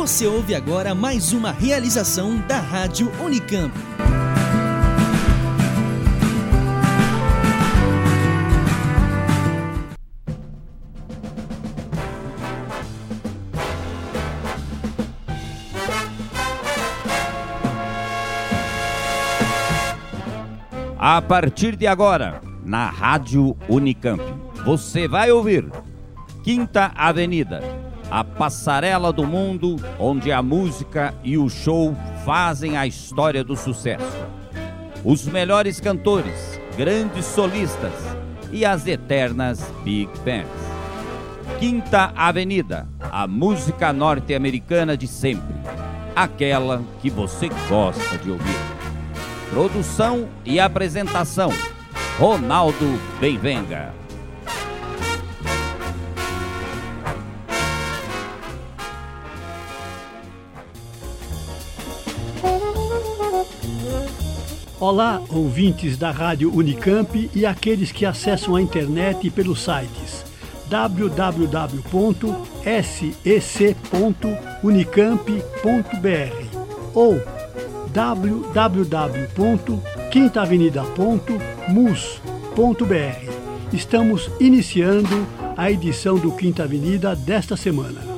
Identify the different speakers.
Speaker 1: Você ouve agora mais uma realização da Rádio Unicamp.
Speaker 2: A partir de agora, na Rádio Unicamp, você vai ouvir Quinta Avenida, a passarela do mundo onde a música e o show fazem a história do sucesso. Os melhores cantores, grandes solistas e as eternas Big Bands. Quinta Avenida, a música norte-americana de sempre, aquela que você gosta de ouvir. Produção e apresentação: Ronaldo Benvenga.
Speaker 3: Olá, ouvintes da Rádio Unicamp e aqueles que acessam a internet pelos sites www.sec.unicamp.br ou www.quintavenida.mus.br. Estamos iniciando a edição do Quinta Avenida desta semana.